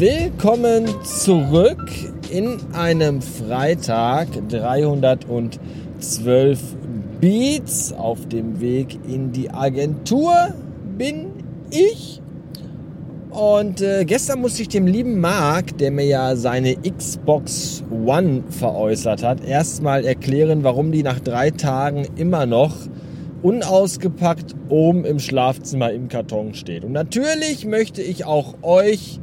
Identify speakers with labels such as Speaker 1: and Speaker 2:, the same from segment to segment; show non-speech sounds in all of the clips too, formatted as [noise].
Speaker 1: Willkommen zurück in einem Freitag 312 Beats. Auf dem Weg in die Agentur bin ich. Und äh, gestern musste ich dem lieben Marc, der mir ja seine Xbox One veräußert hat, erstmal erklären, warum die nach drei Tagen immer noch unausgepackt oben im Schlafzimmer im Karton steht. Und natürlich möchte ich auch euch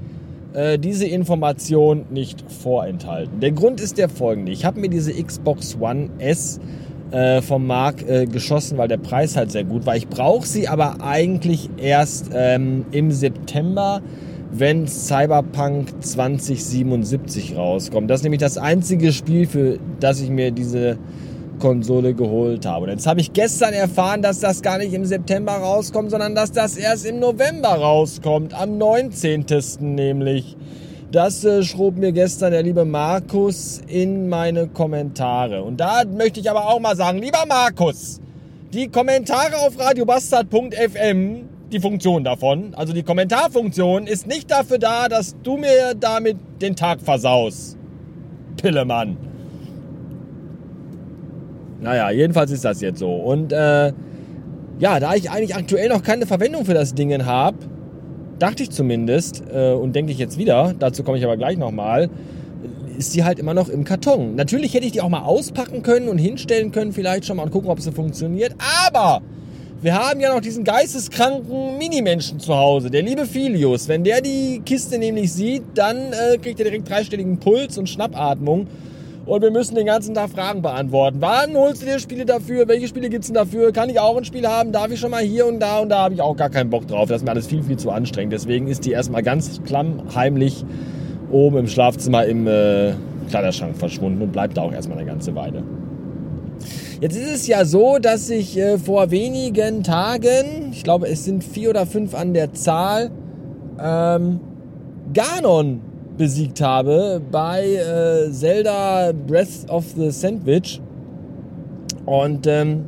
Speaker 1: äh, diese Information nicht vorenthalten. Der Grund ist der folgende. Ich habe mir diese Xbox One S äh, vom Markt äh, geschossen, weil der Preis halt sehr gut war. Ich brauche sie aber eigentlich erst ähm, im September, wenn Cyberpunk 2077 rauskommt. Das ist nämlich das einzige Spiel, für das ich mir diese Konsole geholt habe. Und jetzt habe ich gestern erfahren, dass das gar nicht im September rauskommt, sondern dass das erst im November rauskommt, am 19. nämlich. Das äh, schrob mir gestern der liebe Markus in meine Kommentare. Und da möchte ich aber auch mal sagen, lieber Markus, die Kommentare auf radiobastard.fm, die Funktion davon, also die Kommentarfunktion, ist nicht dafür da, dass du mir damit den Tag versaust. Pillemann. Naja, jedenfalls ist das jetzt so. Und äh, ja, da ich eigentlich aktuell noch keine Verwendung für das Ding habe, dachte ich zumindest, äh, und denke ich jetzt wieder, dazu komme ich aber gleich nochmal, ist die halt immer noch im Karton. Natürlich hätte ich die auch mal auspacken können und hinstellen können, vielleicht schon mal und gucken, ob sie funktioniert. Aber wir haben ja noch diesen geisteskranken Minimenschen zu Hause, der liebe Filius. Wenn der die Kiste nämlich sieht, dann äh, kriegt er direkt dreistelligen Puls und Schnappatmung und wir müssen den ganzen Tag Fragen beantworten. Wann holst du dir Spiele dafür? Welche Spiele gibt es denn dafür? Kann ich auch ein Spiel haben? Darf ich schon mal hier und da? Und da habe ich auch gar keinen Bock drauf. Das ist mir alles viel, viel zu anstrengend. Deswegen ist die erstmal ganz klammheimlich oben im Schlafzimmer im äh, Kleiderschrank verschwunden und bleibt da auch erstmal eine ganze Weile. Jetzt ist es ja so, dass ich äh, vor wenigen Tagen, ich glaube es sind vier oder fünf an der Zahl, ähm, Ganon besiegt habe bei äh, Zelda Breath of the Sandwich. Und ähm,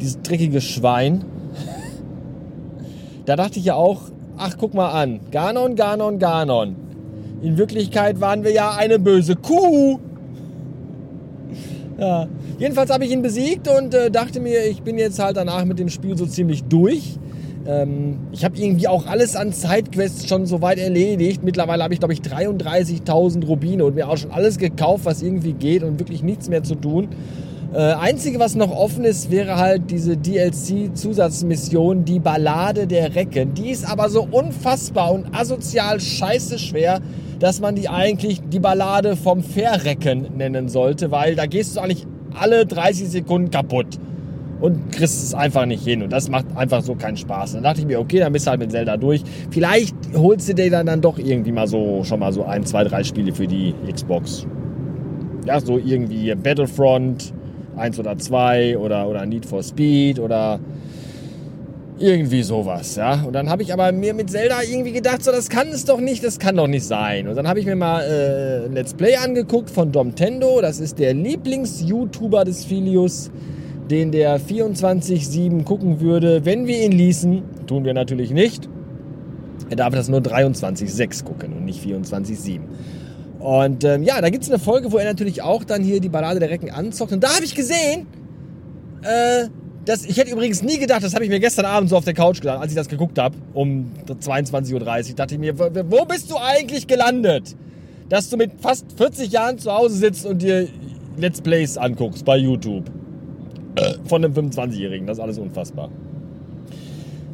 Speaker 1: dieses dreckige Schwein. [laughs] da dachte ich ja auch, ach guck mal an, Ganon, Ganon, Ganon. In Wirklichkeit waren wir ja eine böse Kuh. [laughs] Ja. Jedenfalls habe ich ihn besiegt und äh, dachte mir, ich bin jetzt halt danach mit dem Spiel so ziemlich durch. Ähm, ich habe irgendwie auch alles an Sidequests schon soweit erledigt. Mittlerweile habe ich, glaube ich, 33.000 Rubine und mir auch schon alles gekauft, was irgendwie geht und wirklich nichts mehr zu tun. Äh, einzige, was noch offen ist, wäre halt diese DLC-Zusatzmission, die Ballade der Recken. Die ist aber so unfassbar und asozial scheiße schwer, dass man die eigentlich die Ballade vom Verrecken nennen sollte, weil da gehst du eigentlich alle 30 Sekunden kaputt und kriegst es einfach nicht hin. Und das macht einfach so keinen Spaß. Dann dachte ich mir, okay, dann bist du halt mit Zelda durch. Vielleicht holst du dir dann, dann doch irgendwie mal so, schon mal so ein, zwei, drei Spiele für die Xbox. Ja, so irgendwie Battlefront 1 oder 2 oder, oder Need for Speed oder irgendwie sowas, ja. Und dann habe ich aber mir mit Zelda irgendwie gedacht, so, das kann es doch nicht, das kann doch nicht sein. Und dann habe ich mir mal äh, Let's Play angeguckt von Domtendo. Das ist der Lieblings-YouTuber des Filius den der 24-7 gucken würde, wenn wir ihn ließen. Tun wir natürlich nicht. Er darf das nur 23-6 gucken und nicht 24-7. Und ähm, ja, da gibt es eine Folge, wo er natürlich auch dann hier die Ballade der Recken anzockt. Und da habe ich gesehen, äh, das, ich hätte übrigens nie gedacht, das habe ich mir gestern Abend so auf der Couch gedacht, als ich das geguckt habe, um 22.30 Uhr, dachte ich mir, wo bist du eigentlich gelandet? Dass du mit fast 40 Jahren zu Hause sitzt und dir Let's Plays anguckst bei YouTube von einem 25-Jährigen. Das ist alles unfassbar.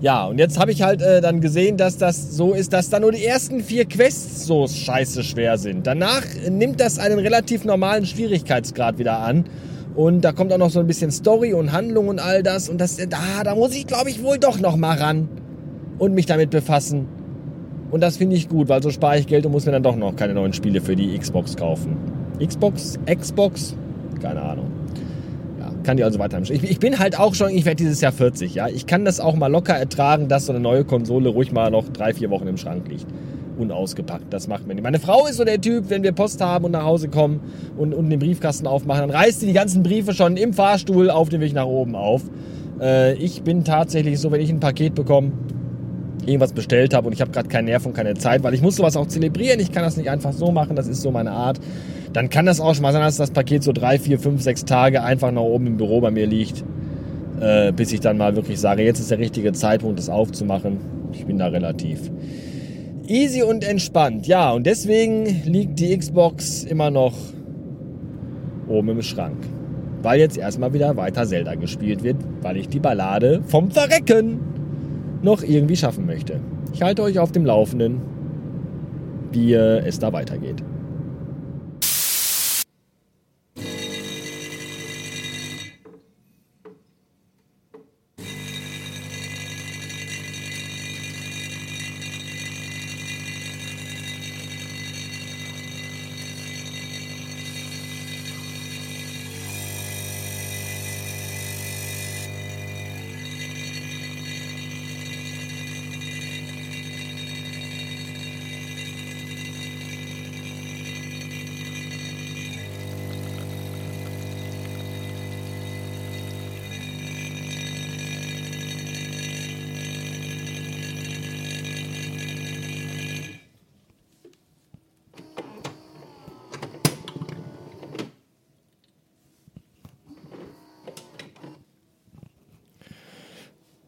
Speaker 1: Ja, und jetzt habe ich halt äh, dann gesehen, dass das so ist, dass da nur die ersten vier Quests so scheiße schwer sind. Danach nimmt das einen relativ normalen Schwierigkeitsgrad wieder an. Und da kommt auch noch so ein bisschen Story und Handlung und all das. Und das, da, da muss ich, glaube ich, wohl doch noch mal ran und mich damit befassen. Und das finde ich gut, weil so spare ich Geld und muss mir dann doch noch keine neuen Spiele für die Xbox kaufen. Xbox? Xbox? Keine Ahnung kann die also weiter ich, ich bin halt auch schon, ich werde dieses Jahr 40, ja. Ich kann das auch mal locker ertragen, dass so eine neue Konsole ruhig mal noch drei, vier Wochen im Schrank liegt. Unausgepackt. Das macht mir nicht. Meine Frau ist so der Typ, wenn wir Post haben und nach Hause kommen und, und den Briefkasten aufmachen, dann reißt sie die ganzen Briefe schon im Fahrstuhl auf dem Weg nach oben auf. Äh, ich bin tatsächlich so, wenn ich ein Paket bekomme, irgendwas bestellt habe und ich habe gerade keinen Nerv und keine Zeit, weil ich muss sowas auch zelebrieren. Ich kann das nicht einfach so machen, das ist so meine Art. Dann kann das auch schon mal sein, dass das Paket so drei, vier, fünf, sechs Tage einfach noch oben im Büro bei mir liegt, äh, bis ich dann mal wirklich sage, jetzt ist der richtige Zeitpunkt, das aufzumachen. Ich bin da relativ easy und entspannt. Ja, und deswegen liegt die Xbox immer noch oben im Schrank. Weil jetzt erstmal wieder weiter Zelda gespielt wird, weil ich die Ballade vom Verrecken noch irgendwie schaffen möchte. Ich halte euch auf dem Laufenden, wie es da weitergeht.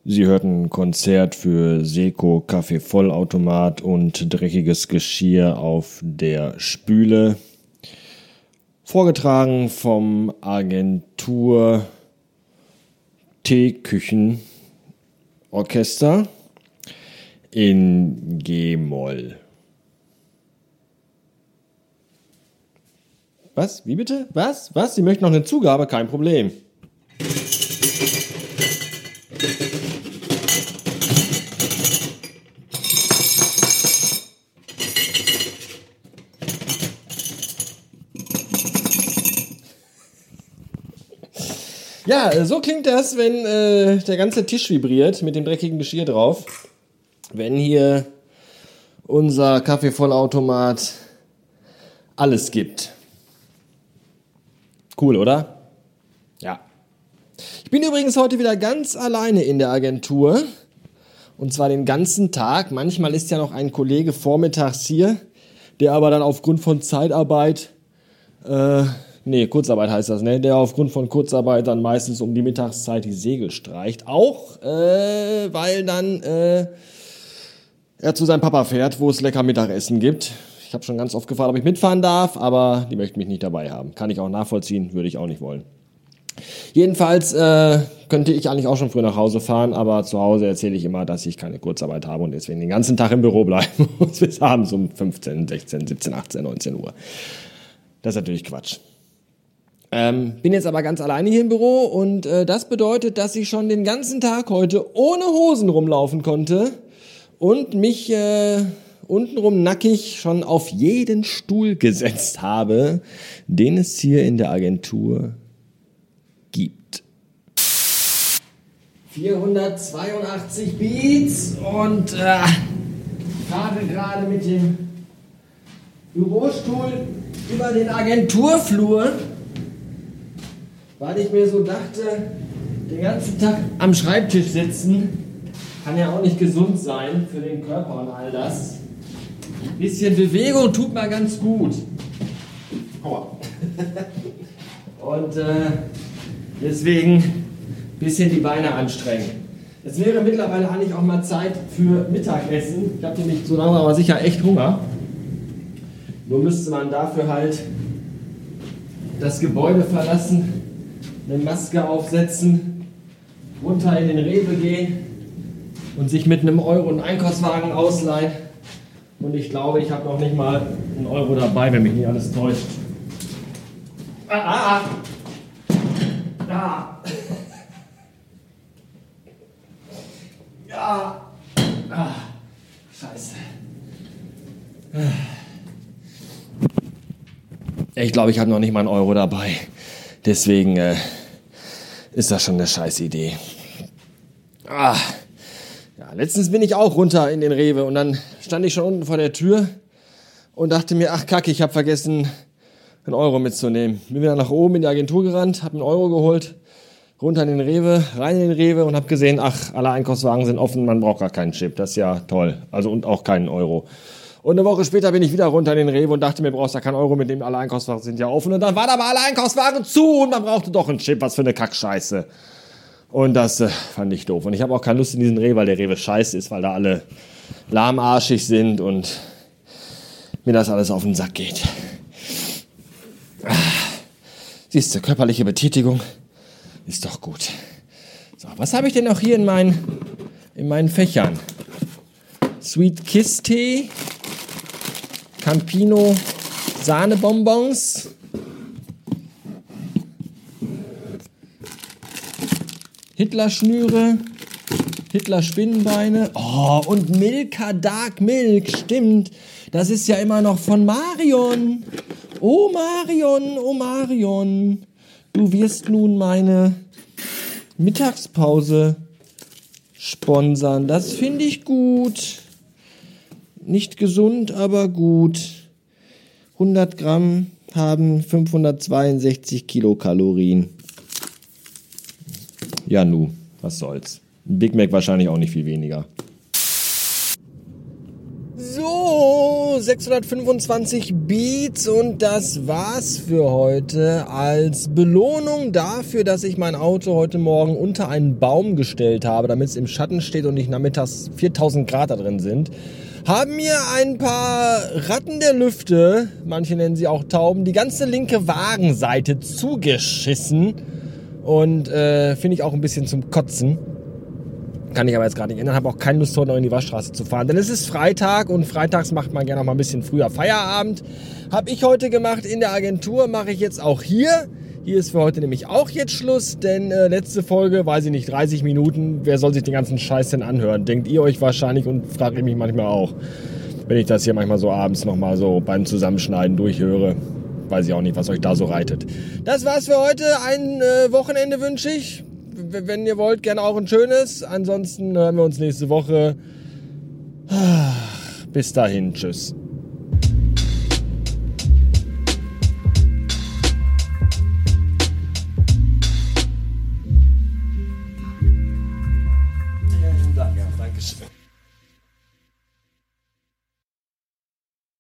Speaker 1: Sie hörten Konzert für Seco Kaffee Vollautomat und dreckiges Geschirr auf der Spüle. Vorgetragen vom Agentur Teeküchen Orchester in G-Moll. Was? Wie bitte? Was? Was? Sie möchten noch eine Zugabe? Kein Problem. Ja, äh, so klingt das, wenn äh, der ganze Tisch vibriert mit dem dreckigen Geschirr drauf. Wenn hier unser Kaffeevollautomat alles gibt. Cool, oder? Ja. Ich bin übrigens heute wieder ganz alleine in der Agentur. Und zwar den ganzen Tag. Manchmal ist ja noch ein Kollege vormittags hier, der aber dann aufgrund von Zeitarbeit äh, Nee, Kurzarbeit heißt das, ne? Der aufgrund von Kurzarbeit dann meistens um die Mittagszeit die Segel streicht. Auch, äh, weil dann äh, er zu seinem Papa fährt, wo es lecker Mittagessen gibt. Ich habe schon ganz oft gefragt, ob ich mitfahren darf, aber die möchten mich nicht dabei haben. Kann ich auch nachvollziehen, würde ich auch nicht wollen. Jedenfalls äh, könnte ich eigentlich auch schon früh nach Hause fahren, aber zu Hause erzähle ich immer, dass ich keine Kurzarbeit habe und deswegen den ganzen Tag im Büro bleiben [laughs] muss bis abends um 15, 16, 17, 18, 19 Uhr. Das ist natürlich Quatsch. Ähm, bin jetzt aber ganz alleine hier im Büro und äh, das bedeutet, dass ich schon den ganzen Tag heute ohne Hosen rumlaufen konnte und mich äh, untenrum nackig schon auf jeden Stuhl gesetzt habe, den es hier in der Agentur gibt. 482 Beats und äh, fahre gerade mit dem Bürostuhl über den Agenturflur weil ich mir so dachte, den ganzen Tag am Schreibtisch sitzen kann ja auch nicht gesund sein für den Körper und all das. Ein bisschen Bewegung tut mal ganz gut. [laughs] und äh, deswegen ein bisschen die Beine anstrengen. Es wäre mittlerweile eigentlich auch mal Zeit für Mittagessen. Ich habe nämlich so lange aber sicher echt Hunger. Nur müsste man dafür halt das Gebäude verlassen eine Maske aufsetzen, runter in den Rewe gehen und sich mit einem Euro einen Einkaufswagen ausleihen. Und ich glaube, ich habe noch nicht mal einen Euro dabei, wenn mich nicht alles täuscht. Ah, ah, ah. Da. Ja. Ah. Scheiße. Ich glaube, ich habe noch nicht mal einen Euro dabei. Deswegen äh, ist das schon eine scheiß Idee. Ah. Ja, letztens bin ich auch runter in den Rewe und dann stand ich schon unten vor der Tür und dachte mir, ach kacke, ich habe vergessen, einen Euro mitzunehmen. Bin wieder nach oben in die Agentur gerannt, habe einen Euro geholt, runter in den Rewe, rein in den Rewe und habe gesehen, ach, alle Einkaufswagen sind offen, man braucht gar keinen Chip. Das ist ja toll. Also und auch keinen Euro. Und eine Woche später bin ich wieder runter in den Rewe und dachte mir, brauchst ja keinen Euro, mit dem alle Einkaufswagen sind ja offen. Und dann waren aber alle Einkaufswagen zu und man brauchte doch einen Chip. Was für eine Kackscheiße. Und das äh, fand ich doof. Und ich habe auch keine Lust in diesen Rewe, weil der Rewe scheiße ist, weil da alle lahmarschig sind und mir das alles auf den Sack geht. Siehst du, körperliche Betätigung ist doch gut. So, was habe ich denn noch hier in meinen, in meinen Fächern? Sweet Kiss Tee, Campino Sahnebonbons, Hitler Schnüre, Hitler Spinnenbeine, oh, und Milka Dark Milk, stimmt. Das ist ja immer noch von Marion. Oh Marion, oh Marion. Du wirst nun meine Mittagspause sponsern. Das finde ich gut. Nicht gesund, aber gut. 100 Gramm haben 562 Kilokalorien. Ja, nu, was soll's. Big Mac wahrscheinlich auch nicht viel weniger. So, 625 Beats und das war's für heute. Als Belohnung dafür, dass ich mein Auto heute Morgen unter einen Baum gestellt habe, damit es im Schatten steht und nicht nachmittags 4000 Grad da drin sind, haben mir ein paar Ratten der Lüfte, manche nennen sie auch Tauben, die ganze linke Wagenseite zugeschissen und äh, finde ich auch ein bisschen zum Kotzen. Kann ich aber jetzt gerade nicht ändern. Habe auch keine Lust, heute noch in die Waschstraße zu fahren. Denn es ist Freitag und freitags macht man gerne noch mal ein bisschen früher Feierabend. Habe ich heute gemacht in der Agentur, mache ich jetzt auch hier. Hier ist für heute nämlich auch jetzt Schluss, denn äh, letzte Folge, weiß ich nicht, 30 Minuten. Wer soll sich den ganzen Scheiß denn anhören? Denkt ihr euch wahrscheinlich und frage ich mich manchmal auch, wenn ich das hier manchmal so abends nochmal so beim Zusammenschneiden durchhöre. Weiß ich auch nicht, was euch da so reitet. Das war's für heute. Ein äh, Wochenende wünsche ich wenn ihr wollt, gerne auch ein schönes. Ansonsten hören wir uns nächste Woche. Bis dahin, tschüss.